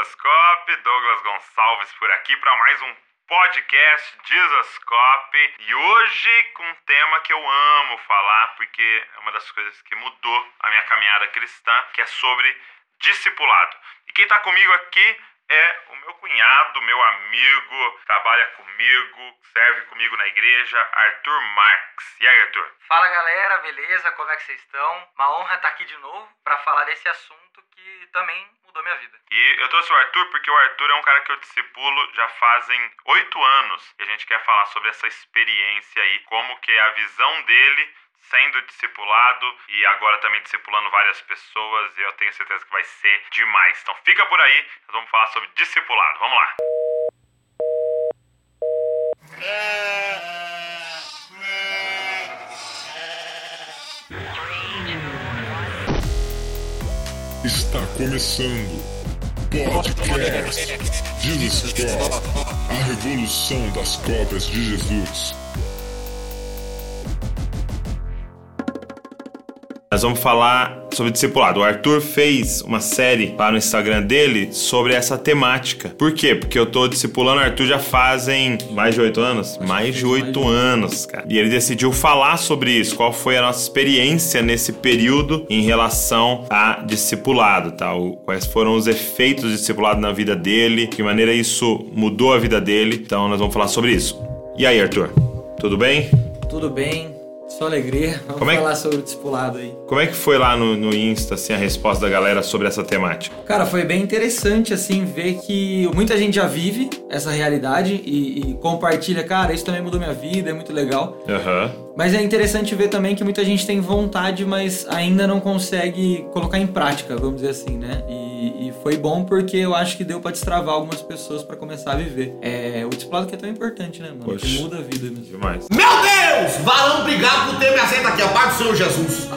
Jesuscope, Douglas Gonçalves por aqui para mais um podcast Jesuscope e hoje com um tema que eu amo falar porque é uma das coisas que mudou a minha caminhada cristã, que é sobre discipulado. E quem está comigo aqui é o meu cunhado, meu amigo, trabalha comigo, serve comigo na igreja, Arthur Marx. E aí, Arthur? Fala galera, beleza? Como é que vocês estão? Uma honra estar aqui de novo para falar desse assunto que também mudou minha vida. E eu trouxe o Arthur porque o Arthur é um cara que eu discipulo já fazem oito anos e a gente quer falar sobre essa experiência aí, como que é a visão dele sendo discipulado e agora também discipulando várias pessoas e eu tenho certeza que vai ser demais. Então fica por aí, nós vamos falar sobre discipulado. Vamos lá. Está começando Podcast Jesus Cop, a revolução das cópias de Jesus. Nós vamos falar sobre discipulado. O Arthur fez uma série lá no Instagram dele sobre essa temática. Por quê? Porque eu tô discipulando o Arthur já fazem mais de oito anos? Mais de oito anos, cara. E ele decidiu falar sobre isso. Qual foi a nossa experiência nesse período em relação a discipulado, tá? Quais foram os efeitos do discipulado na vida dele, de que maneira isso mudou a vida dele. Então nós vamos falar sobre isso. E aí, Arthur? Tudo bem? Tudo bem. Só alegria. Vamos Como é falar sobre o discipulado aí. Como é que foi lá no, no Insta, assim, a resposta da galera sobre essa temática? Cara, foi bem interessante, assim, ver que muita gente já vive essa realidade e, e compartilha, cara, isso também mudou minha vida, é muito legal. Uhum. Mas é interessante ver também que muita gente tem vontade, mas ainda não consegue colocar em prática, vamos dizer assim, né? E, e foi bom porque eu acho que deu para destravar algumas pessoas para começar a viver. É, o discipulado que é tão importante, né, mano? Poxa, que muda a vida mesmo. Demais. Meu Deus! Varão, obrigado por ter me aceito aqui, a parte do Senhor Jesus.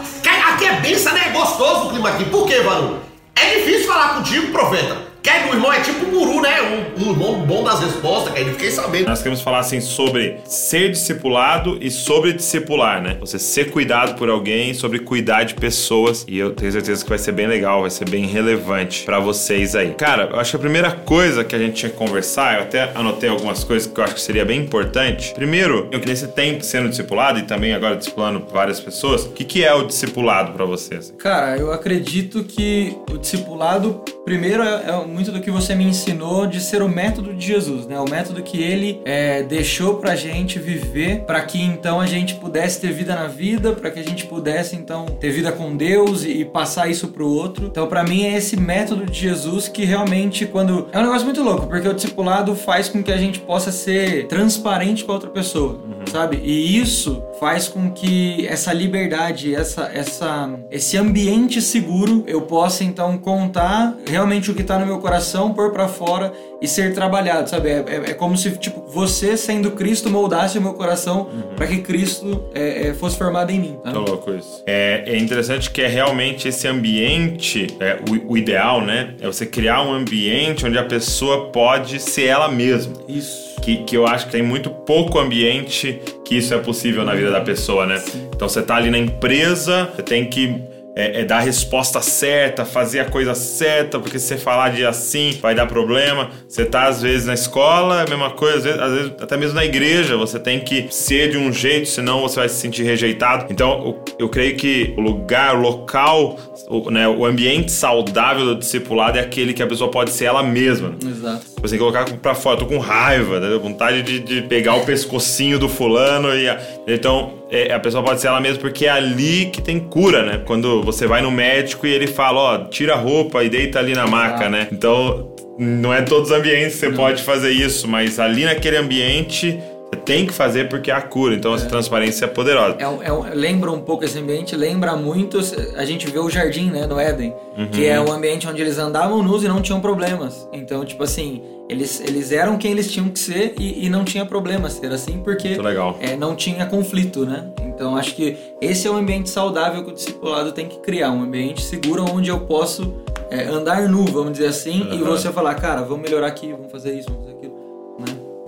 Aqui é benção, né? É gostoso o clima aqui. Por quê, Varão? É difícil falar contigo, profeta. Quer o irmão é tipo um guru, né? Um, um irmão bom das respostas, que aí fiquei sabendo. Nós queremos falar assim sobre ser discipulado e sobre discipular, né? Você ser cuidado por alguém, sobre cuidar de pessoas. E eu tenho certeza que vai ser bem legal, vai ser bem relevante para vocês aí. Cara, eu acho que a primeira coisa que a gente tinha que conversar, eu até anotei algumas coisas que eu acho que seria bem importante. Primeiro, eu queria esse tempo sendo discipulado e também agora discipulando várias pessoas. O que, que é o discipulado para vocês? Cara, eu acredito que o discipulado, primeiro, é, é muito do que você me ensinou de ser o método de Jesus, né? O método que ele é, deixou pra gente viver, para que então a gente pudesse ter vida na vida, para que a gente pudesse então ter vida com Deus e, e passar isso pro outro. Então, para mim é esse método de Jesus que realmente quando é um negócio muito louco, porque o discipulado faz com que a gente possa ser transparente com a outra pessoa, uhum. sabe? E isso faz com que essa liberdade, essa, essa, esse ambiente seguro, eu possa então contar realmente o que está no meu coração, pôr para fora e ser trabalhado, sabe? É, é, é, como se tipo você sendo Cristo moldasse o meu coração uhum. para que Cristo é, é, fosse formado em mim. Tá louco isso. É, é interessante que é realmente esse ambiente, é, o, o ideal, né? É você criar um ambiente onde a pessoa pode ser ela mesma. Isso que, que eu acho que tem muito pouco ambiente que isso é possível na vida da pessoa, né? Então você tá ali na empresa, você tem que é, é, dar a resposta certa, fazer a coisa certa, porque se você falar de assim vai dar problema. Você tá às vezes na escola, é a mesma coisa, às vezes, às vezes, até mesmo na igreja, você tem que ser de um jeito, senão você vai se sentir rejeitado. Então eu, eu creio que o lugar, o local, o, né, o ambiente saudável do discipulado é aquele que a pessoa pode ser ela mesma. Exato. Você tem que colocar pra fora, tô com raiva, né? vontade de, de pegar o pescocinho do fulano e. Então, é, a pessoa pode ser ela mesma porque é ali que tem cura, né? Quando você vai no médico e ele fala, ó, tira a roupa e deita ali na maca, ah. né? Então, não é todos os ambientes que você não. pode fazer isso, mas ali naquele ambiente tem que fazer porque é a cura. Então, essa é. transparência é poderosa. É, é, lembra um pouco esse ambiente, lembra muito. A gente vê o jardim, né, no Éden, uhum. que é um ambiente onde eles andavam nus e não tinham problemas. Então, tipo assim, eles, eles eram quem eles tinham que ser e, e não tinha problema ser assim, porque é, não tinha conflito, né? Então acho que esse é um ambiente saudável que o discipulado tem que criar, um ambiente seguro onde eu posso é, andar nu, vamos dizer assim, uhum. e você falar, cara, vamos melhorar aqui, vamos fazer isso, vamos fazer aquilo?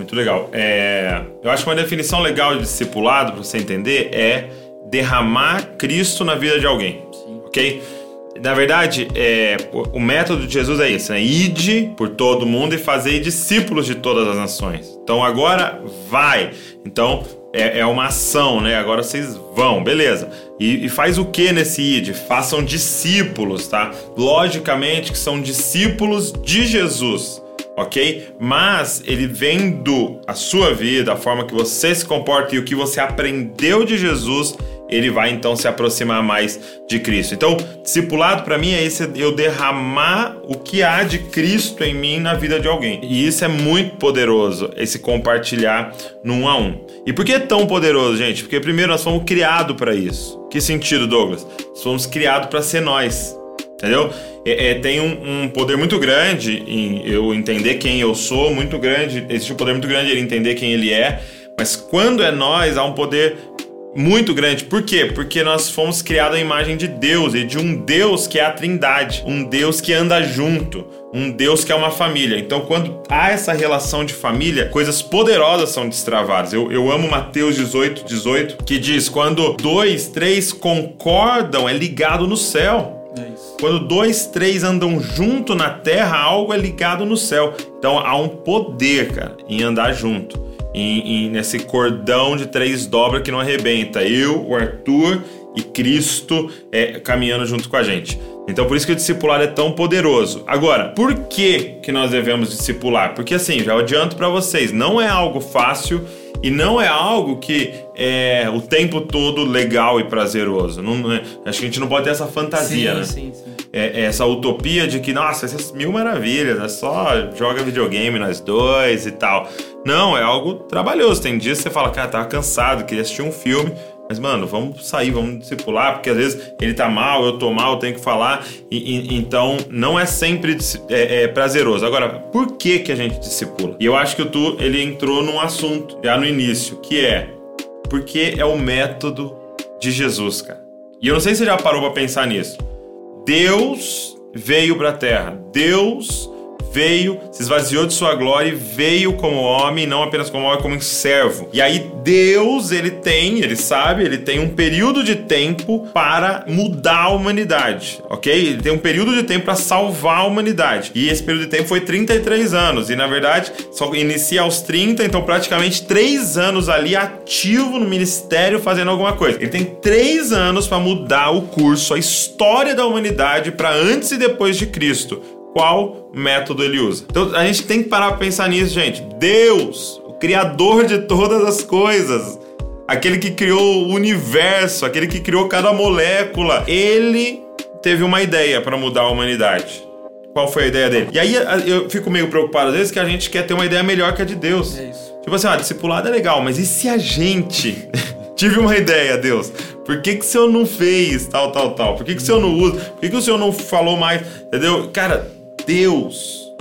Muito legal. É, eu acho que uma definição legal de discipulado, para você entender, é derramar Cristo na vida de alguém, Sim. ok? na verdade, é, o, método de Jesus é esse, né? Ide por todo mundo e fazei discípulos de todas as nações. Então agora vai. Então é, é uma ação, né? Agora vocês vão, beleza. E, e faz o que nesse id? Façam discípulos, tá? Logicamente que são discípulos de Jesus ok? Mas ele vendo a sua vida, a forma que você se comporta e o que você aprendeu de Jesus, ele vai então se aproximar mais de Cristo. Então, discipulado para mim é esse eu derramar o que há de Cristo em mim na vida de alguém. E isso é muito poderoso, esse compartilhar no um a um. E por que é tão poderoso, gente? Porque primeiro nós fomos criados para isso. Que sentido, Douglas? Nós fomos criados para ser nós. Entendeu? É, é, tem um, um, poder muito grande em eu entender quem eu sou, muito grande. Existe um poder muito grande em ele entender quem ele é. Mas quando é nós, há um poder muito grande. Por quê? Porque nós fomos criados à imagem de Deus e de um Deus que é a Trindade, um Deus que anda junto, um Deus que é uma família. Então, quando há essa relação de família, coisas poderosas são destravadas. Eu, eu amo Mateus 18, 18, que diz: quando dois, três concordam, é ligado no céu. Quando dois, três andam junto na terra, algo é ligado no céu. Então há um poder, cara, em andar junto em, em, nesse cordão de três dobras que não arrebenta. Eu, o Arthur e Cristo é, caminhando junto com a gente. Então por isso que o discipulado é tão poderoso. Agora, por que que nós devemos discipular? Porque assim, já adianto para vocês, não é algo fácil e não é algo que é o tempo todo legal e prazeroso. Não, é, acho que a gente não pode ter essa fantasia, sim, né? Sim, sim é, é, essa utopia de que, nossa, essas mil maravilhas, é só joga videogame nós dois e tal. Não, é algo trabalhoso. Tem dias que você fala, cara, tava cansado, queria assistir um filme. Mas, mano, vamos sair, vamos discipular, porque às vezes ele tá mal, eu tô mal, tenho que falar. E, e então, não é sempre é, é, prazeroso. Agora, por que que a gente discipula? E eu acho que o Tu, ele entrou num assunto já no início, que é porque é o método de Jesus, cara. E eu não sei se você já parou pra pensar nisso. Deus veio para a terra. Deus veio, se esvaziou de sua glória e veio como homem, não apenas como homem, como servo. E aí Deus, ele tem, ele sabe, ele tem um período de tempo para mudar a humanidade, ok? Ele tem um período de tempo para salvar a humanidade. E esse período de tempo foi 33 anos. E na verdade, só inicia aos 30, então praticamente 3 anos ali ativo no ministério fazendo alguma coisa. Ele tem 3 anos para mudar o curso, a história da humanidade para antes e depois de Cristo qual método ele usa. Então a gente tem que parar para pensar nisso, gente. Deus, o criador de todas as coisas, aquele que criou o universo, aquele que criou cada molécula, ele teve uma ideia para mudar a humanidade. Qual foi a ideia dele? E aí eu fico meio preocupado às vezes que a gente quer ter uma ideia melhor que a de Deus. É isso. Tipo assim, ah, discipulado é legal, mas e se a gente tive uma ideia, Deus? Por que, que o senhor não fez tal, tal, tal? Por que, que o senhor não usa? Por que, que o senhor não falou mais? Entendeu? Cara, Deus,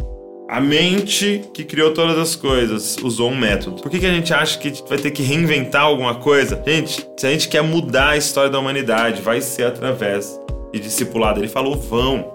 a mente que criou todas as coisas, usou um método. Por que, que a gente acha que vai ter que reinventar alguma coisa? Gente, se a gente quer mudar a história da humanidade, vai ser através de discipulado. Ele falou: vão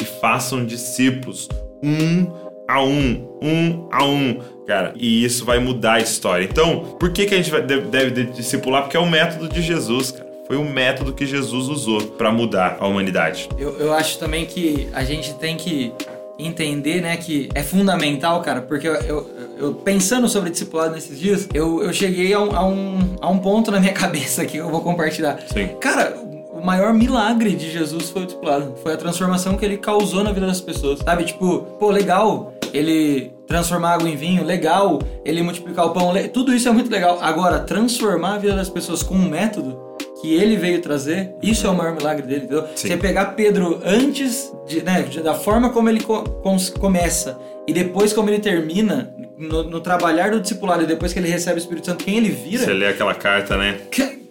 e façam discípulos, um a um, um a um, cara. E isso vai mudar a história. Então, por que, que a gente deve discipular? Porque é o método de Jesus, cara. Foi o método que Jesus usou para mudar a humanidade. Eu, eu acho também que a gente tem que entender, né, que é fundamental, cara, porque eu, eu, eu pensando sobre discipulado nesses dias, eu, eu cheguei a um, a, um, a um ponto na minha cabeça que eu vou compartilhar. Sim. Cara, o maior milagre de Jesus foi o discipulado. Foi a transformação que ele causou na vida das pessoas. Sabe, tipo, pô, legal ele transformar água em vinho, legal. Ele multiplicar o pão, tudo isso é muito legal. Agora, transformar a vida das pessoas com um método que ele veio trazer, isso é o maior milagre dele, entendeu? Sim. Você pegar Pedro antes, de, né, da forma como ele co começa e depois como ele termina, no, no, trabalhar do discipulado e depois que ele recebe o Espírito Santo, quem ele vira. Você lê aquela carta, né?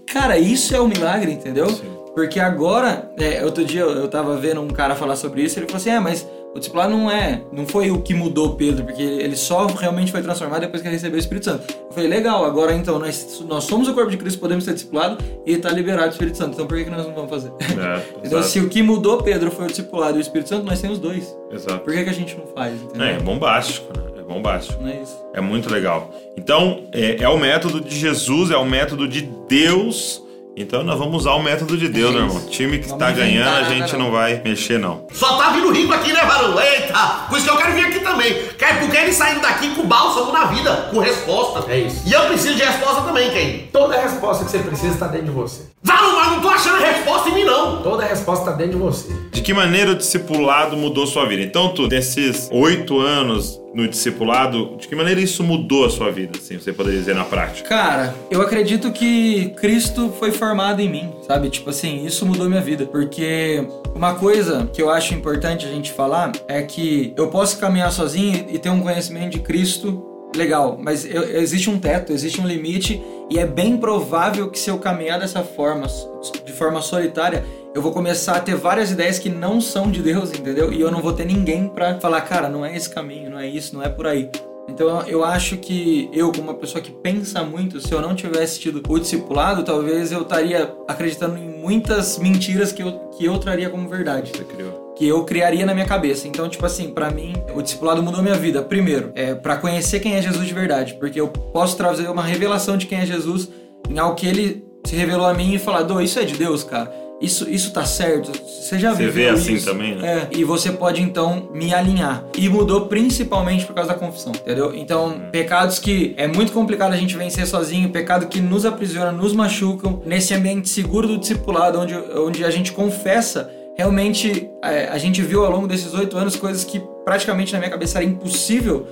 Cara, isso é o um milagre, entendeu? Sim. Porque agora, é, outro dia eu, eu tava vendo um cara falar sobre isso, ele falou assim: é, mas o discipulado não é, não foi o que mudou Pedro, porque ele só realmente foi transformado depois que ele recebeu o Espírito Santo. Eu falei, legal, agora então nós, nós somos o corpo de Cristo, podemos ser discipulado e está liberado o Espírito Santo. Então por que, que nós não vamos fazer? É, então se o que mudou Pedro foi o discipulado e o Espírito Santo, nós temos dois. Exato. Por que, que a gente não faz? Entendeu? É, é bombástico, né? É bombástico. Não é isso. É muito legal. Então, é, é o método de Jesus, é o método de Deus Então nós vamos usar o método de Deus, É meu irmão. Time que Vamos tá inventar ganhando, a nada, gente não. não vai mexer, não. Só tá vindo rico aqui, né, varão? Eita! Por isso que eu quero vir aqui também. Quer- Porque ele saindo daqui com bálsamo na vida, com resposta. É isso. E eu preciso de resposta também, Ken. Toda a resposta que você precisa está dentro de você. Varão, mas não tô achando resposta em mim, não. Toda a resposta está dentro de você. De que maneira o discipulado mudou sua vida? Então, tu, desses oito anos no discipulado, de que maneira isso mudou a sua vida, assim, você poderia dizer na prática? Cara, eu acredito que Cristo foi formado em mim, sabe? Tipo assim, isso mudou minha vida. Porque uma coisa que eu acho importante a gente falar é que eu posso caminhar sozinho e ter um conhecimento de Cristo legal, mas eu- existe um teto, existe um limite e é bem provável que se eu caminhar dessa forma, de forma solitária, eu vou começar a ter várias ideias que não são de Deus, entendeu? E eu não vou ter ninguém pra falar, cara, não é esse caminho, não é isso, não é por aí. Então eu acho que eu, como uma pessoa que pensa muito, se eu não tivesse tido o discipulado, talvez eu estaria acreditando em muitas mentiras que eu, que eu traria como verdade Você criou. que eu criaria na minha cabeça. Então, tipo assim, pra mim, o discipulado mudou minha vida. Primeiro, é para conhecer quem é Jesus de verdade, porque eu posso trazer uma revelação de quem é Jesus em algo que ele se revelou a mim e falar: "Dô, isso é de Deus, cara. Isso, isso tá certo. Você já Você vê assim isso?" também, né? É, e você pode então me alinhar. E mudou principalmente por causa da confissão, entendeu? Então, Hum. pecados que é muito complicado a gente vencer sozinho, pecado que nos aprisiona, nos machucam, nesse ambiente seguro do discipulado, onde, onde a gente confessa, realmente é, a gente viu ao longo desses oito anos coisas que praticamente na minha cabeça era impossível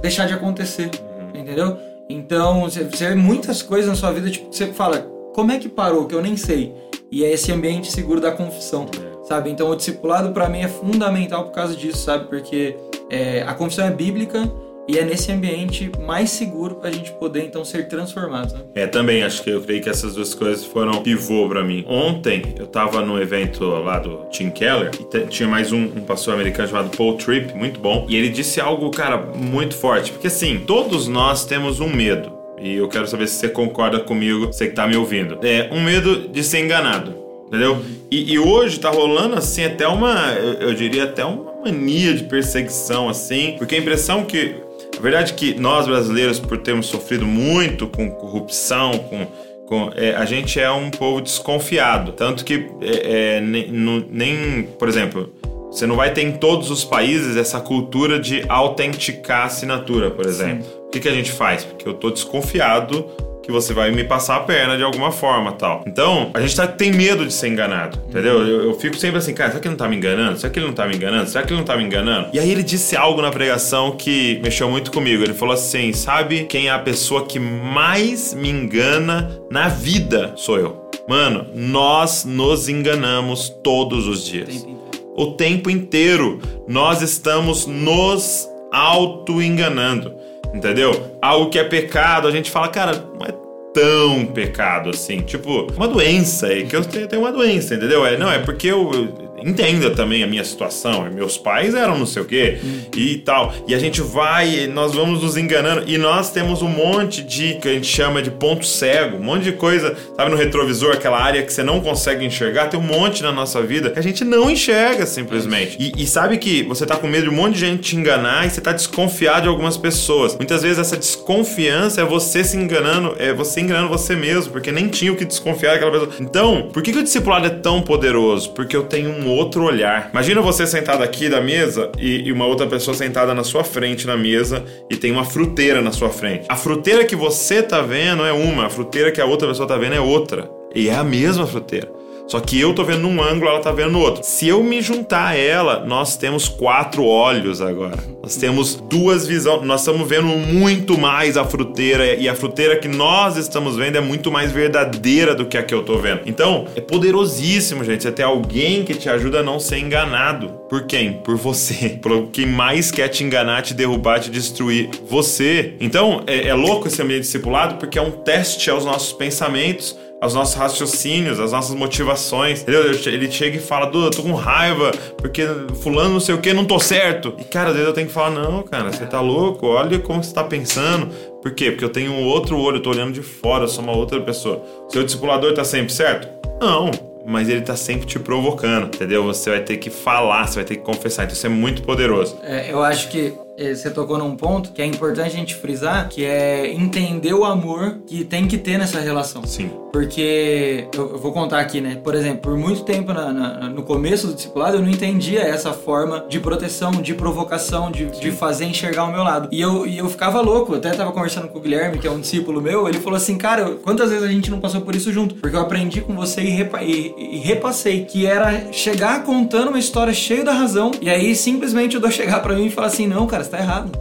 deixar de acontecer, Uhum. entendeu? Então, você, você vê muitas coisas na sua vida, tipo, você fala, como é que parou, que eu nem sei. E é esse ambiente seguro da confissão, sabe? Então, o discipulado pra mim é fundamental por causa disso, sabe? Porque é, a confissão é bíblica e é nesse ambiente mais seguro pra gente poder, então, ser transformados, né? É, também acho que eu creio que essas duas coisas foram pivô pra mim. Ontem eu tava no evento lá do Tim Keller e tinha mais um, um pastor americano chamado Paul Tripp, muito bom, e ele disse algo, cara, muito forte, porque assim, todos nós temos um medo. E eu quero saber se você concorda comigo, você que tá me ouvindo. É um medo de ser enganado. Entendeu? E, e hoje tá rolando assim até uma, eu, eu diria até uma mania de perseguição assim, porque a impressão que a verdade é que nós brasileiros, por termos sofrido muito com corrupção, com, com é, a gente é um povo desconfiado, tanto que é, é, nem, no- nem, por exemplo, você não vai ter em todos os países essa cultura de autenticar a assinatura, por exemplo. O que, que a gente faz? Porque eu tô desconfiado que você vai me passar a perna de alguma forma tal. Então, a gente tá, tem medo de ser enganado, entendeu? Eu, eu fico sempre assim, cara, será que ele não tá me enganando? Será que ele não tá me enganando? Será que ele não tá me enganando? E aí ele disse algo na pregação que mexeu muito comigo. Ele falou assim: sabe quem é a pessoa que mais me engana na vida? Sou eu. Mano, nós nos enganamos todos os dias. O tempo inteiro nós estamos nos auto-enganando. Entendeu? Algo que é pecado, a gente fala, cara, não é tão pecado assim. Tipo, uma doença aí, que eu tenho uma doença, entendeu? É, não, é porque eu- Entenda também a minha situação. Meus pais eram não sei o quê e tal. E a gente vai, nós vamos nos enganando. E nós temos um monte de que a gente chama de ponto cego, um monte de coisa, sabe, no retrovisor, aquela área que você não consegue enxergar. Tem um monte na nossa vida que a gente não enxerga simplesmente. E, e sabe que você tá com medo de um monte de gente te enganar e você tá desconfiado de algumas pessoas. Muitas vezes essa desconfiança é você se enganando, é você enganando você mesmo, porque nem tinha o que desconfiar daquela pessoa. Então, por que, que o discipulado é tão poderoso? Porque eu tenho um outro olhar. Imagina você sentado aqui da mesa e, e uma outra pessoa sentada na sua frente na mesa e tem uma fruteira na sua frente. A fruteira que você tá vendo é uma, a fruteira que a outra pessoa tá vendo é outra. E é a mesma fruteira. Só que eu tô vendo num ângulo, ela tá vendo outro. Se eu me juntar a ela, nós temos quatro olhos agora. Nós temos duas visões. Nós estamos vendo muito mais a fruteira. E a fruteira que nós estamos vendo é muito mais verdadeira do que a que eu tô vendo. Então, é poderosíssimo, gente. Você ter alguém que te ajuda a não ser enganado. Por quem? Por você. Por quem mais quer te enganar, te derrubar, te destruir. Você. Então, é, é louco esse ambiente discipulado porque é um teste aos nossos pensamentos aos nossos raciocínios, às nossas motivações. Entendeu? Ele chega e fala, Duda, tô com raiva, porque fulano não sei o que, não tô certo. E, cara, às vezes eu tenho que falar, não, cara, você tá louco, olha como você tá pensando. Por quê? Porque eu tenho um outro olho, eu tô olhando de fora, eu sou uma outra pessoa. Seu discipulador tá sempre certo? Não. Mas ele tá sempre te provocando, entendeu? Você vai ter que falar, você vai ter que confessar. Então isso é muito poderoso. É, eu acho que você tocou num ponto que é importante a gente frisar, que é entender o amor que tem que ter nessa relação. Sim. Porque eu, eu vou contar aqui, né? Por exemplo, por muito tempo na- na- no começo do discipulado eu não entendia essa forma de proteção, de provocação, de, de fazer enxergar o meu lado. E eu, e eu ficava louco, eu até tava conversando com o Guilherme, que é um discípulo meu, ele falou assim, cara, quantas vezes a gente não passou por isso junto? Porque eu aprendi com você e, repa- e- e repassei, que era chegar contando uma história cheia da razão, e aí simplesmente o Dô chegar pra mim e falar assim, não, cara, você tá errado.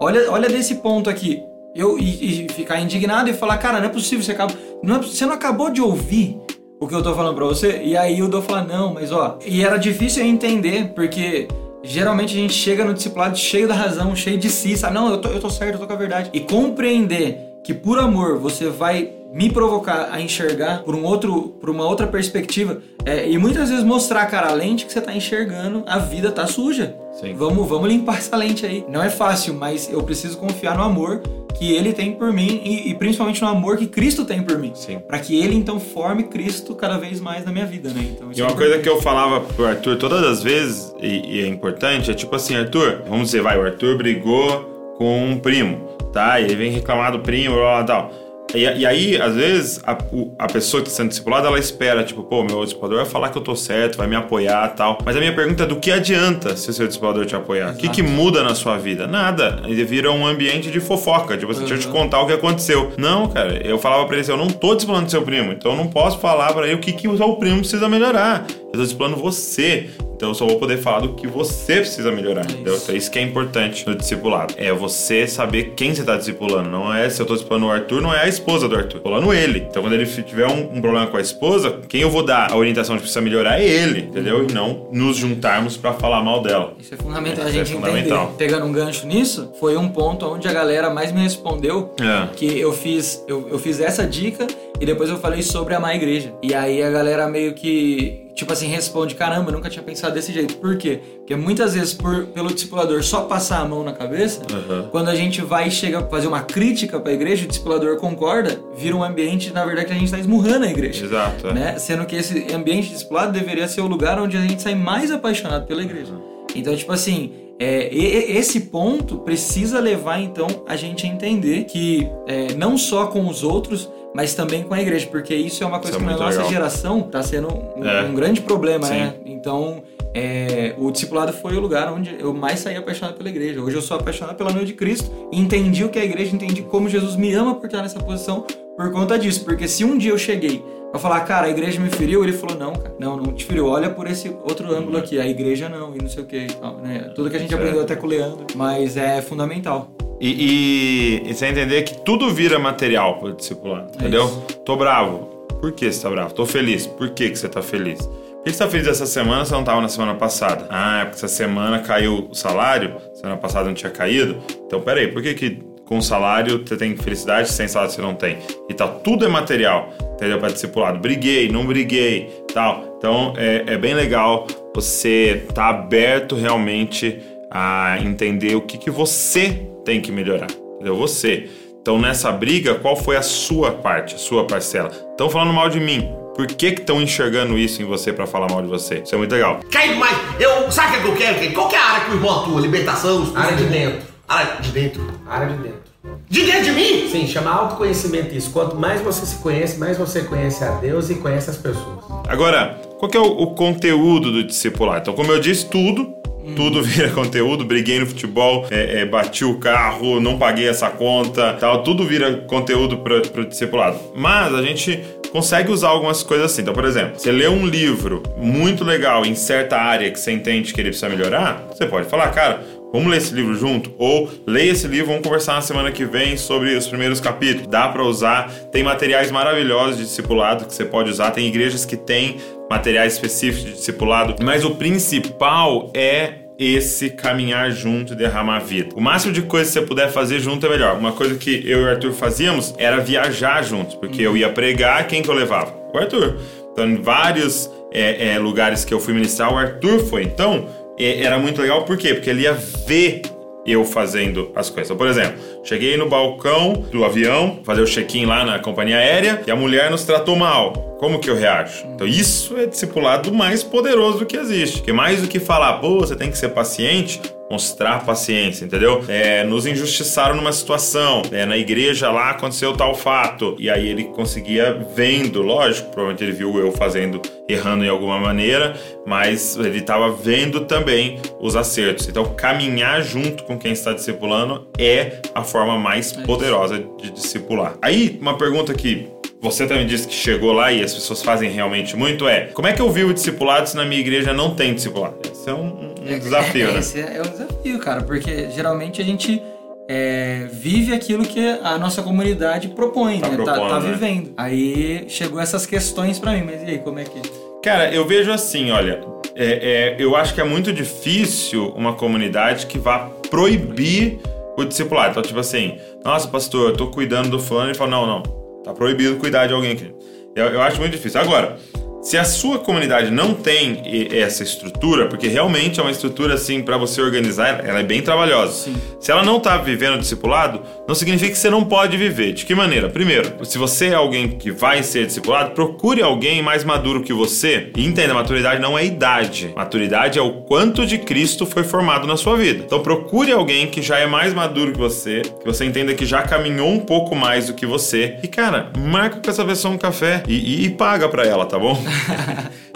Olha, olha desse ponto aqui. Eu e, e ficar indignado e falar, cara, não é possível, você acaba, não é, você não acabou de ouvir o que eu tô falando pra você? E aí o Dô fala, não, mas ó, e era difícil eu entender, porque geralmente a gente chega no discipulado cheio da razão, cheio de si, sabe? Não, eu tô, eu tô certo, eu tô com a verdade. E compreender que por amor você vai me provocar a enxergar por um outro, por uma outra perspectiva é, e muitas vezes mostrar, cara, a lente que você tá enxergando, a vida tá suja. Sim. Vamos, vamos limpar essa lente aí. Não é fácil, mas eu preciso confiar no amor que ele tem por mim e, e principalmente no amor que Cristo tem por mim. Sim. Para que ele então forme Cristo cada vez mais na minha vida, né? Então, E é uma coisa importante. que eu falava pro Arthur todas as vezes, e, e é importante, é tipo assim, Arthur, vamos dizer, vai, o Arthur brigou com um primo, tá? E ele vem reclamar do primo, blá, blá, tal. E, e aí, às vezes, a, a pessoa que está sendo discipulada, ela espera, tipo, pô, meu discipulador vai falar que eu tô certo, vai me apoiar tal. Mas a minha pergunta é do que adianta se o seu discipulador te apoiar? O que, que muda na sua vida? Nada. Ele vira um ambiente de fofoca. Tipo assim, deixa eu te contar o que aconteceu. Não, cara, eu falava pra ele assim, eu não tô discipulando seu primo, então eu não posso falar pra ele o que, que o seu primo precisa melhorar. Eu tô discipulando você. Então eu só vou poder falar do que você precisa melhorar. entendeu? Então isso que é importante no discipulado. É você saber quem você tá discipulando. Não é se eu tô discipulando o Arthur, não é a esposa do Arthur. Tô ele. Então quando ele tiver um, um problema com a esposa, quem eu vou dar a orientação de precisa melhorar é ele, entendeu? E não nos juntarmos pra falar mal dela. Isso é fundamental Isso a é gente fundamental. entender. Pegando um gancho nisso, foi um ponto onde a galera mais me respondeu É. que eu fiz, eu, eu fiz essa dica e depois eu falei sobre amar a igreja. E aí a galera meio que, tipo assim, responde: caramba, eu nunca tinha pensado desse jeito. Por quê? Porque muitas vezes, por, pelo discipulador só passar a mão na cabeça, Uhum. quando a gente vai e chega a fazer uma crítica pra igreja, o discipulador concorda, vira um ambiente, na verdade, que a gente tá esmurrando a igreja. Exato. é. Né? Sendo que esse ambiente discipulado deveria ser o lugar onde a gente sai mais apaixonado pela igreja. Então, tipo assim, é, esse ponto precisa levar, então, a gente a entender que é, não só com os outros, mas também com a igreja, porque isso é uma coisa é que na nossa legal. geração está sendo um, É. um grande problema, Sim. né? Então, é, o discipulado foi o lugar onde eu mais saí apaixonado pela igreja. Hoje eu sou apaixonado pela noiva de Cristo, entendi o que é a igreja, entendi como Jesus me ama por estar nessa posição por conta disso. Porque se um dia eu cheguei pra falar, cara, a igreja me feriu, ele falou, não, cara, não, não te feriu, olha por esse outro ângulo aqui, a igreja não, e não sei o que né? Tudo que a gente aprendeu até com o Leandro, mas é fundamental. E, e, e você entender que tudo vira material pro discipulado, entendeu? Tô bravo. Por que você tá bravo? Tô feliz. Por que, que você tá feliz? Por que você tá feliz essa semana se não tava na semana passada? Ah, é porque essa semana caiu o salário, semana passada não tinha caído. Então, peraí, por que que com salário você tem felicidade, sem salário você não tem? E tal, tudo é material, entendeu? Para discipulado. Briguei, não briguei, tal. Então, é, é bem legal você tá aberto realmente a entender o que, que você tem que melhorar, entendeu? Você. Então, nessa briga, qual foi a sua parte, a sua parcela? Estão falando mal de mim. Por que estão enxergando isso em você para falar mal de você? Isso é muito legal. Quer mais? Eu, sabe o que eu quero? Kaique? Qual que é a área que o irmão atua? Libertação? Área de dentro. Área de dentro. Área de dentro. De dentro de mim? Sim, chama autoconhecimento isso. Quanto mais você se conhece, mais você conhece a Deus e conhece as pessoas. Agora, qual que é o, o conteúdo do discipulado? Então, como eu disse, tudo. Tudo vira conteúdo, briguei no futebol, é, é, bati o carro, não paguei essa conta, tal, tudo vira conteúdo para o discipulado. Mas a gente consegue usar algumas coisas assim. Então, por exemplo, você lê um livro muito legal em certa área que você entende que ele precisa melhorar, você pode falar, cara, Vamos ler esse livro junto? Ou leia esse livro, vamos conversar na semana que vem sobre os primeiros capítulos. Dá para usar, tem materiais maravilhosos de discipulado que você pode usar, tem igrejas que têm materiais específicos de discipulado, mas o principal é esse caminhar junto e derramar vida. O máximo de coisas que você puder fazer junto é melhor. Uma coisa que eu e o Arthur fazíamos era viajar juntos, porque eu ia pregar, quem que eu levava? O Arthur. Então, em vários é, é, lugares que eu fui ministrar, o Arthur foi. Então, é, era muito legal, por quê? Porque ele ia ver eu fazendo as coisas. Então, por exemplo, cheguei no balcão do avião, fazer o check-in lá na companhia aérea, e a mulher nos tratou mal. Como que eu reajo? Então, isso é discipulado mais poderoso do que existe. Porque mais do que falar, pô, você tem que ser paciente, mostrar paciência, entendeu? É, nos injustiçaram numa situação, é, na igreja lá aconteceu tal fato, e aí ele conseguia vendo, lógico, provavelmente ele viu eu fazendo, errando em alguma maneira, mas ele estava vendo também os acertos. Então, caminhar junto com quem está discipulando é a forma mais poderosa de discipular. Aí, uma pergunta que você também disse que chegou lá e as pessoas fazem realmente muito é como é que eu vivo discipulado se na minha igreja não tem discipulado? Esse é um, um desafio, né? Esse é, é um desafio, cara, porque geralmente a gente é, vive aquilo que a nossa comunidade propõe, Tá né? Tá, propondo, tá né? vivendo. Aí chegou essas questões pra mim, mas e aí, como é que. Cara, eu vejo assim, olha, é- é, eu acho que é muito difícil uma comunidade que vá proibir o discipulado. Então, tipo assim, nossa, pastor, eu tô cuidando do fulano e fala, não, não, tá proibido cuidar de alguém aqui. Eu, eu acho muito difícil. Agora, se a sua comunidade não tem essa estrutura, porque realmente é uma estrutura assim para você organizar, ela é bem trabalhosa. Sim. Se ela não tá vivendo discipulado, não significa que você não pode viver. De que maneira? Primeiro, se você é alguém que vai ser discipulado, procure alguém mais maduro que você. E entenda, maturidade não é idade. Maturidade é o quanto de Cristo foi formado na sua vida. Então procure alguém que já é mais maduro que você, que você entenda que já caminhou um pouco mais do que você. E cara, marca com essa pessoa um café e, e- e paga pra ela, tá bom?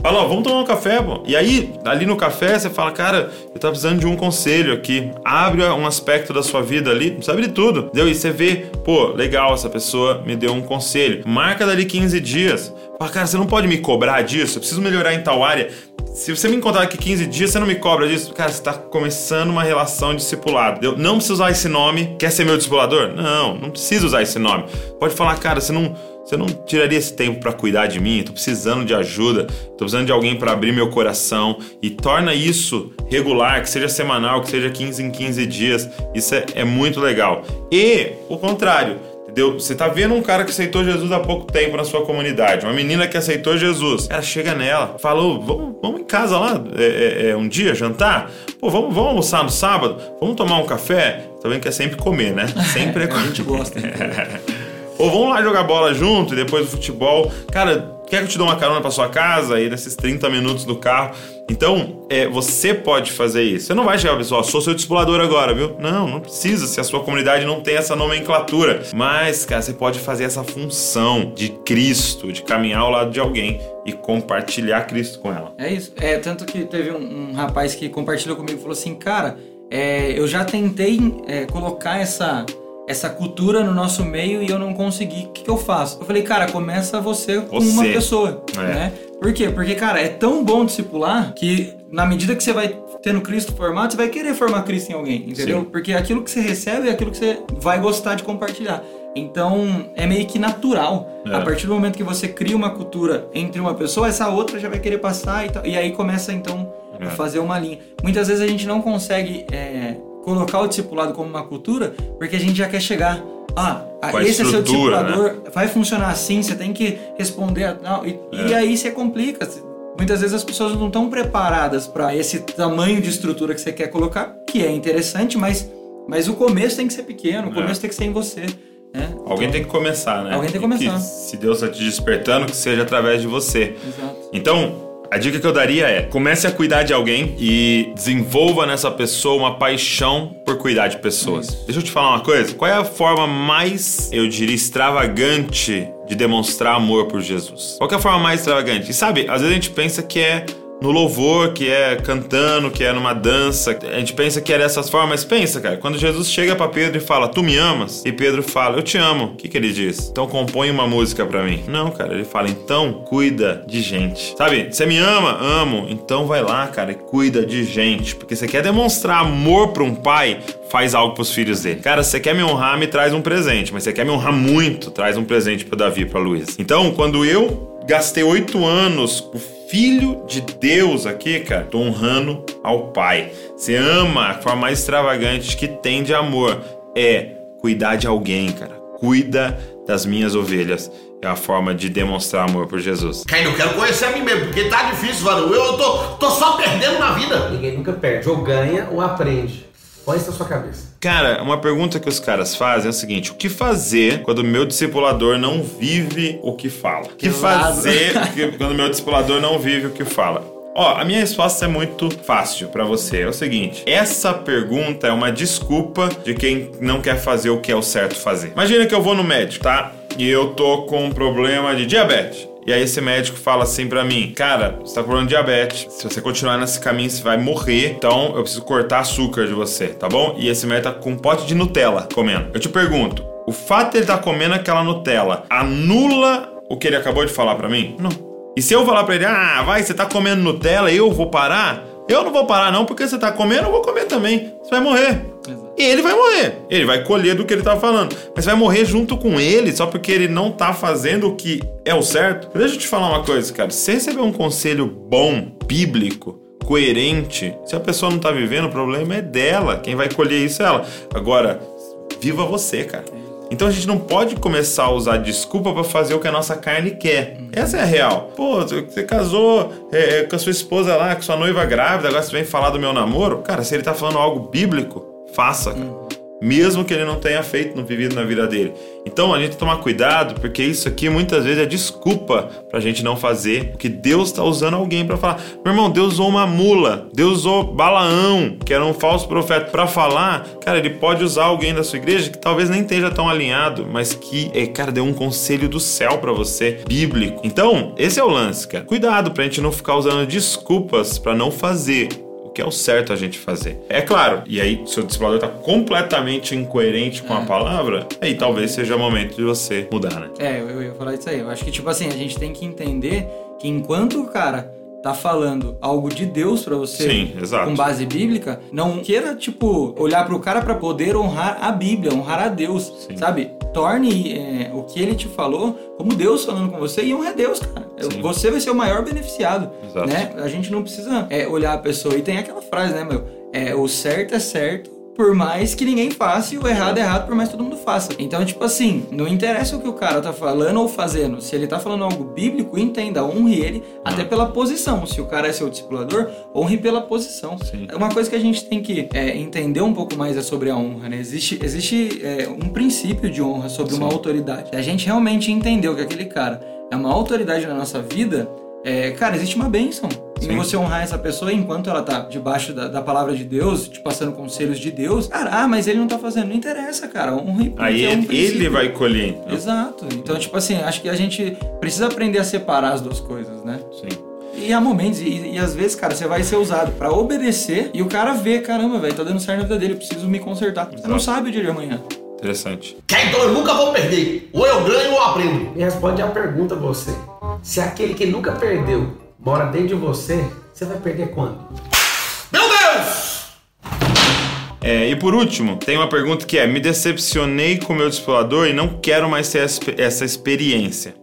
Fala, ó, vamos tomar um café, pô. E aí, ali no café, você fala, cara, eu tava precisando de um conselho aqui. Abre um aspecto da sua vida ali, sabe de tudo. Entendeu? E você vê, pô, legal, essa pessoa me deu um conselho. Marca dali 15 dias. Fala, cara, você não pode me cobrar disso? Eu preciso melhorar em tal área. Se você me encontrar daqui 15 dias, você não me cobra disso? Cara, você tá começando uma relação de discipulado. entendeu? Não precisa usar esse nome. Quer ser meu discipulador? Não, não precisa usar esse nome. Pode falar, cara, você não. Você não tiraria esse tempo pra cuidar de mim? Tô precisando de ajuda, tô precisando de alguém pra abrir meu coração e torna isso regular, que seja semanal, que seja 15 em 15 dias. Isso é, é muito legal. E o contrário, entendeu? Você tá vendo um cara que aceitou Jesus há pouco tempo na sua comunidade, uma menina que aceitou Jesus. Cara, chega nela, falou, vamos, vamos em casa lá é, é, é, um dia jantar? Pô, vamos, vamos almoçar no sábado? Vamos tomar um café? Tá vendo que é sempre comer, né? Sempre é A gente gosta. Ou vamos lá jogar bola junto e depois do futebol. Cara, quer que eu te dê uma carona pra sua casa aí nesses 30 minutos do carro? Então, é, você pode fazer isso. Você não vai chegar pra pessoa, ó, sou seu discipulador agora, viu? Não, não precisa, se a sua comunidade não tem essa nomenclatura. Mas, cara, você pode fazer essa função de Cristo, de caminhar ao lado de alguém e compartilhar Cristo com ela. É isso. É, tanto que teve um, um rapaz que compartilhou comigo e falou assim, cara, é, eu já tentei é, colocar essa, essa cultura no nosso meio e eu não consegui. O que, que eu faço? Eu falei, cara, começa você com Você. uma pessoa. É. Né? Por quê? Porque, cara, é tão bom discipular que na medida que você vai tendo Cristo formado, você vai querer formar Cristo em alguém, entendeu? Sim. Porque aquilo que você recebe é aquilo que você vai gostar de compartilhar. Então, é meio que natural. É. A partir do momento que você cria uma cultura entre uma pessoa, essa outra já vai querer passar e tal. E aí começa, então, É. a fazer uma linha. Muitas vezes a gente não consegue é, colocar o discipulado como uma cultura porque a gente já quer chegar. Ah, Com a esse é seu estrutura, né? discipulador, vai funcionar assim, você tem que responder. a- Não, e, e É. aí você complica. Muitas vezes as pessoas não estão preparadas para esse tamanho de estrutura que você quer colocar, que é interessante, mas, mas o começo tem que ser pequeno, o É. começo tem que ser em você. Né? Alguém Então, tem que começar, né? Alguém tem que E começar. se Deus está te despertando, que seja através de você. Exato. Então, a dica que eu daria é: comece a cuidar de alguém e desenvolva nessa pessoa uma paixão por cuidar de pessoas. Deixa eu te falar uma coisa: qual é a forma mais, eu diria, extravagante de demonstrar amor por Jesus? Qual é a forma mais extravagante? E sabe, às vezes a gente pensa que é no louvor, que é cantando, que é numa dança. A gente pensa que é dessas formas, mas pensa, cara, quando Jesus chega pra Pedro e fala, tu me amas? E Pedro fala, eu te amo. O que que ele diz? Então compõe uma música pra mim. Não, cara, ele fala, então cuida de gente. Sabe, você me ama? Amo. Então vai lá, cara, e cuida de gente. Porque você quer demonstrar amor pra um pai, faz algo pros filhos dele. Cara, você quer me honrar, me traz um presente. Mas você quer me honrar muito, traz um presente pro Davi pra Luiz. Então, quando eu gastei oito anos com o filho de Deus aqui, cara, tô honrando ao pai. Você ama a forma mais extravagante que tem de amor é cuidar de alguém, cara. Cuida das minhas ovelhas. É a forma de demonstrar amor por Jesus. Cara, eu quero conhecer a mim mesmo, porque tá difícil, mano. Eu tô, tô só perdendo na vida. Ninguém nunca perde, ou ganha ou aprende. Põe isso na sua cabeça. Cara, uma pergunta que os caras fazem é o seguinte: o que fazer quando o meu discipulador não vive o que fala? O que Pesado. fazer que- quando o meu discipulador não vive o que fala? Ó, a minha resposta é muito fácil pra você. É o seguinte: essa pergunta é uma desculpa de quem não quer fazer o que é o certo fazer. Imagina que eu vou no médico, tá? E eu tô com um problema de diabetes. E aí esse médico fala assim pra mim, cara, você tá com problema de diabetes. Se você continuar nesse caminho, você vai morrer. Então eu preciso cortar açúcar de você, tá bom? E esse médico tá com um pote de Nutella comendo. Eu te pergunto, o fato de ele estar tá comendo aquela Nutella anula o que ele acabou de falar pra mim? Não. E se eu falar pra ele, ah, vai, você tá comendo Nutella, eu vou parar? Eu não vou parar não, porque você tá comendo, eu vou comer também. Você vai morrer. Exato. E ele vai morrer. Ele vai colher do que ele tá falando. Mas vai morrer junto com ele só porque ele não tá fazendo o que é o certo. Deixa eu te falar uma coisa, cara. Se receber um conselho bom, bíblico, coerente, se a pessoa não tá vivendo, o problema é dela. Quem vai colher isso é ela. Agora, viva você, cara. Então a gente não pode começar a usar desculpa para fazer o que a nossa carne quer. Essa é a real. Pô, você casou é, é, com a sua esposa lá, com sua noiva grávida, agora você vem falar do meu namoro. Cara, se ele tá falando algo bíblico, faça. Cara mesmo que ele não tenha feito, não vivido na vida dele. Então a gente tomar cuidado, porque isso aqui muitas vezes é desculpa pra gente não fazer o que Deus está usando alguém para falar. Meu irmão, Deus usou uma mula, Deus usou Balaão, que era um falso profeta, para falar. Cara, ele pode usar alguém da sua igreja que talvez nem esteja tão alinhado, mas que, é, cara, deu um conselho do céu para você, bíblico. Então, esse é o lance, cara. Cuidado pra gente não ficar usando desculpas para não fazer que é o certo a gente fazer. É claro, e aí, se o discipulador está completamente incoerente com é. a palavra, aí talvez seja o momento de você mudar, né? É, eu ia falar isso aí. Eu acho que, tipo assim, a gente tem que entender que enquanto o cara tá falando algo de Deus para você Sim, com base bíblica, não queira, tipo, olhar pro cara para poder honrar a Bíblia, honrar a Deus, Sim. sabe? Torne é, o que ele te falou como Deus falando com você e honre a Deus, cara. Sim. Você vai ser o maior beneficiado, Exato. né? A gente não precisa é, olhar a pessoa. E tem aquela frase, né, meu? É, o certo é certo, por mais que ninguém faça, e o errado é errado, por mais que todo mundo faça. Então, tipo assim, não interessa o que o cara tá falando ou fazendo. Se ele tá falando algo bíblico, entenda, honre ele até pela posição. Se o cara é seu discipulador, honre pela posição. Sim. Uma coisa que a gente tem que é, entender um pouco mais é sobre a honra, né? Existe, existe é, um princípio de honra sobre Sim. uma autoridade. Se a gente realmente entendeu que aquele cara é uma autoridade na nossa vida, é, cara, existe uma bênção Sim. em você honrar essa pessoa enquanto ela tá debaixo da, da, palavra de Deus, te passando conselhos de Deus. Cara, ah, mas ele não tá fazendo. Não interessa, cara. Honre Aí é um ele vai colher. Então. Exato. Então, tipo assim, acho que a gente precisa aprender a separar as duas coisas, né? Sim. E há momentos, e, e, às vezes, cara, você vai ser usado para obedecer e o cara vê, caramba, velho, tá dando certo na vida dele, eu preciso me consertar. Exato. Você não sabe o dia de amanhã. Interessante. então eu nunca vou perder. Ou eu ganho ou eu aprendo. Me responde a pergunta você. Se aquele que nunca perdeu mora dentro de você, você vai perder quando? Meu Deus! É, e por último, tem uma pergunta que é: me decepcionei com o meu discipulador e não quero mais ter essa experiência.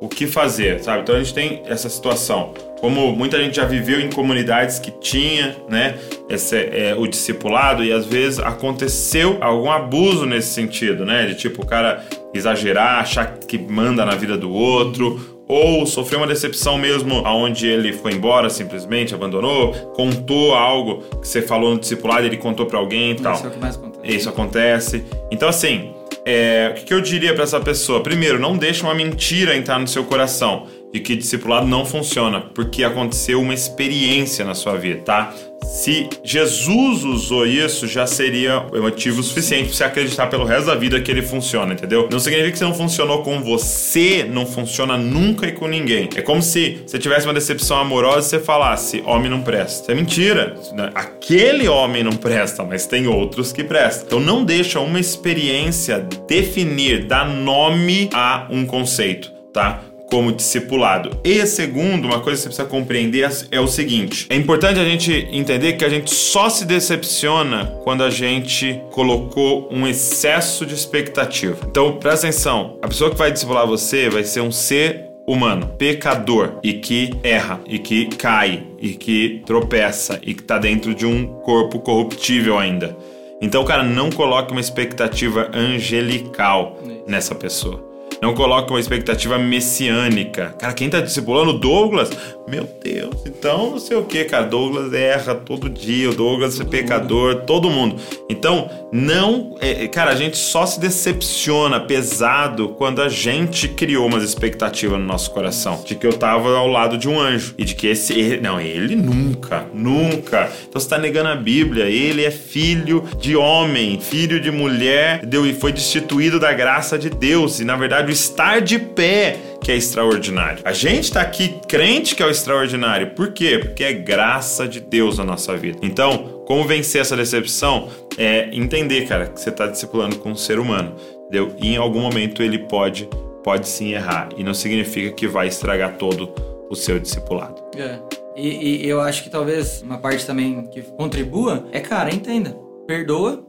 O que fazer, sabe? Então a gente tem essa situação. Como muita gente já viveu em comunidades que tinha, né, esse, é, o discipulado e às vezes aconteceu algum abuso nesse sentido, né, de tipo o cara exagerar, achar que manda na vida do outro, ou sofreu uma decepção mesmo aonde ele foi embora simplesmente, abandonou, contou algo que você falou no discipulado, ele contou para alguém e tal. Isso é o que mais acontece. Isso acontece. Então assim, é, o que, que eu diria para essa pessoa? Primeiro, não deixe uma mentira entrar no seu coração de que discipulado não funciona, porque aconteceu uma experiência na sua vida, tá? Se Jesus usou isso, já seria motivo suficiente para você acreditar pelo resto da vida que ele funciona, entendeu? Não significa que se não funcionou com você, não funciona nunca e com ninguém. É como se você tivesse uma decepção amorosa e você falasse, homem não presta. Isso é mentira. Aquele homem não presta, mas tem outros que prestam. Então não deixa uma experiência definir, dar nome a um conceito, tá? Como discipulado. E segundo, uma coisa que você precisa compreender é o seguinte: é importante a gente entender que a gente só se decepciona quando a gente colocou um excesso de expectativa. Então, presta atenção: a pessoa que vai discipular você vai ser um ser humano, pecador e que erra e que cai e que tropeça e que está dentro de um corpo corruptível ainda. Então, cara, não coloque uma expectativa angelical nessa pessoa. Não coloque uma expectativa messiânica. Cara, quem tá discipulando Douglas? Meu Deus, então não sei o que, cara. Douglas erra todo dia, o Douglas é pecador, todo mundo. Então, não. É, cara, a gente só se decepciona pesado quando a gente criou umas expectativas no nosso coração. De que eu tava ao lado de um anjo. E de que esse. Não, ele nunca, nunca. Então você tá negando a Bíblia. Ele é filho de homem, filho de mulher, deu e foi destituído da graça de Deus. E na verdade, estar de pé que é extraordinário. A gente está aqui crente que é o extraordinário. Por quê? Porque é graça de Deus na nossa vida. Então, como vencer essa decepção? É entender, cara, que você está discipulando com um ser humano. Entendeu? E em algum momento ele pode, pode sim errar. E não significa que vai estragar todo o seu discipulado. É. E, e eu acho que talvez uma parte também que contribua é, cara, entenda. Perdoa,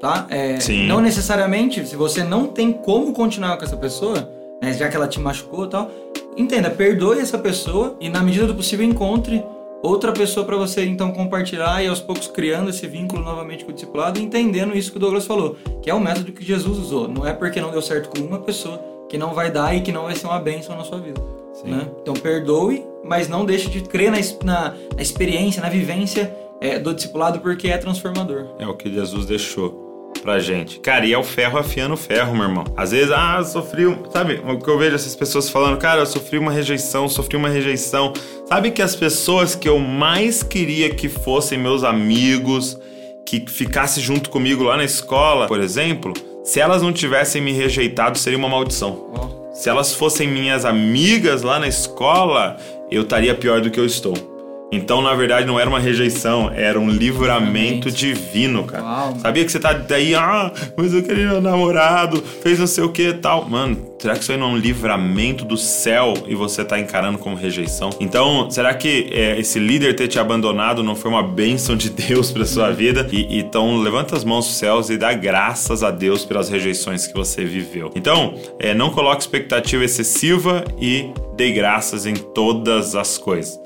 tá? É, Sim. Não necessariamente, se você não tem como continuar com essa pessoa, né, já que ela te machucou e tal, entenda, perdoe essa pessoa e na medida do possível encontre outra pessoa para você então compartilhar e aos poucos criando esse vínculo novamente com o discipulado e entendendo isso que o Douglas falou, que é o método que Jesus usou. Não é porque não deu certo com uma pessoa que não vai dar e que não vai ser uma bênção na sua vida. Né? Então perdoe, mas não deixe de crer na, na- na experiência, na vivência é, do discipulado porque é transformador. É o que Jesus deixou pra gente. Cara, e é o ferro afiando o ferro, meu irmão. Às vezes, ah, sofri, sabe, o que eu vejo essas pessoas falando, cara, eu sofri uma rejeição, sofri uma rejeição. Sabe que as pessoas que eu mais queria que fossem meus amigos, que ficasse junto comigo lá na escola, por exemplo, se elas não tivessem me rejeitado, seria uma maldição. Se elas fossem minhas amigas lá na escola, eu estaria pior do que eu estou. Então, na verdade, não era uma rejeição, era um livramento divino, cara. Uau. Sabia que você tá daí, ah, mas eu queria meu namorado, fez não sei o que e tal. Mano, será que isso aí não é um livramento do céu e você tá encarando como rejeição? Então, será que é, esse líder ter te abandonado não foi uma bênção de Deus pra sua vida? E, então, levanta as mãos aos céus e dá graças a Deus pelas rejeições que você viveu. Então, é, não coloque expectativa excessiva e dê graças em todas as coisas.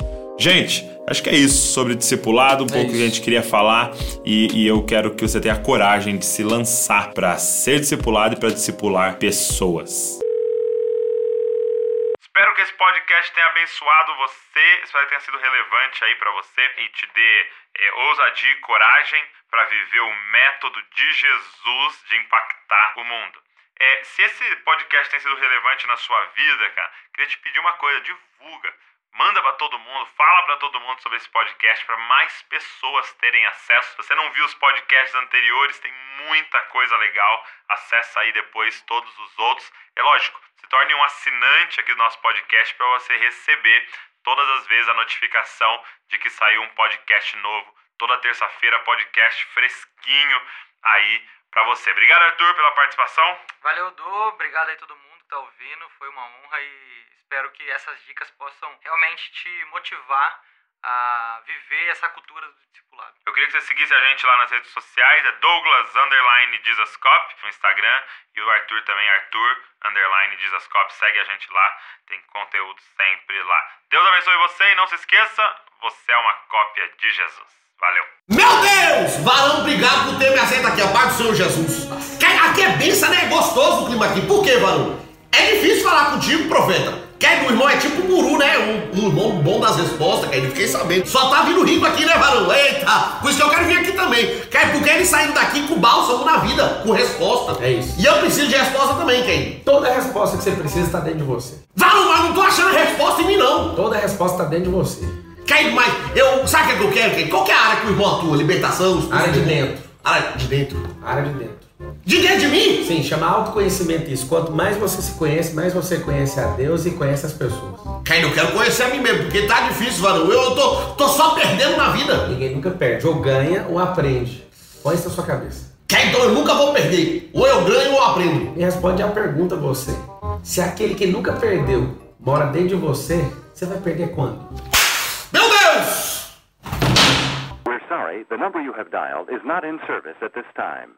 Gente, acho que é isso sobre discipulado, um pouco que a isso. gente queria falar e, e eu quero que você tenha a coragem de se lançar para ser discipulado e para discipular pessoas. Espero que esse podcast tenha abençoado você, espero que tenha sido relevante aí para você e te dê é, ousadia e coragem para viver o método de Jesus de impactar o mundo. É, se esse podcast tem sido relevante na sua vida, cara, queria te pedir uma coisa, divulga. Manda pra todo mundo, fala pra todo mundo sobre esse podcast para mais pessoas terem acesso. Se você não viu os podcasts anteriores, tem muita coisa legal. Acessa aí depois todos os outros. É lógico, se torne um assinante aqui do nosso podcast para você receber todas as vezes a notificação de que saiu um podcast novo. Toda terça-feira, podcast fresquinho aí pra você. Obrigado, Arthur, pela participação. Valeu, Du. Obrigado aí todo mundo que tá ouvindo. Foi uma honra e espero que essas dicas possam realmente te motivar a viver essa cultura do discipulado. Eu queria que você seguisse a gente lá nas redes sociais, é Douglas Underline Jesuscop no Instagram e o Arthur também, Arthur Underline Jesuscop. Segue a gente lá, tem conteúdo sempre lá. Deus abençoe você e não se esqueça, você é uma cópia de Jesus. Valeu! Meu Deus! Varão, obrigado por ter me aceito aqui, a paz do Senhor Jesus. Que- Aqui é benção, né? É gostoso o clima aqui. Por quê, varão? É difícil falar contigo, profeta. Quer do irmão é tipo um guru, né? Um, um irmão bom das respostas, que eu fiquei sabendo. Só tá vindo rico aqui, né, varão? Eita! Por isso que eu quero vir aqui também. Quer porque ele saindo daqui com bálsamo na vida, com resposta. É isso. E eu preciso de resposta também, Ken. Toda resposta que você precisa está dentro de você. Varão, mas não tô achando a resposta em mim, não. Toda resposta está dentro de você. Quer mas eu. Sabe o que que eu quero, Ken? Qual que é a área que o irmão atua? Libertação? Área de dentro. Área de dentro. Área de dentro. De dentro de mim? Sim, chama autoconhecimento isso. Quanto mais você se conhece, mais você conhece a Deus e conhece as pessoas. Caio, eu quero conhecer a mim mesmo, porque tá difícil, varão. Eu tô, tô só perdendo na vida. Ninguém nunca perde. Ou ganha ou aprende. Põe isso na sua cabeça. Caio, então eu nunca vou perder. Ou eu ganho ou aprendo. Me responde a pergunta você. Se aquele que nunca perdeu mora dentro de você, você vai perder quando? Meu Deus! We're sorry, the number you have dialed is not in service at this time.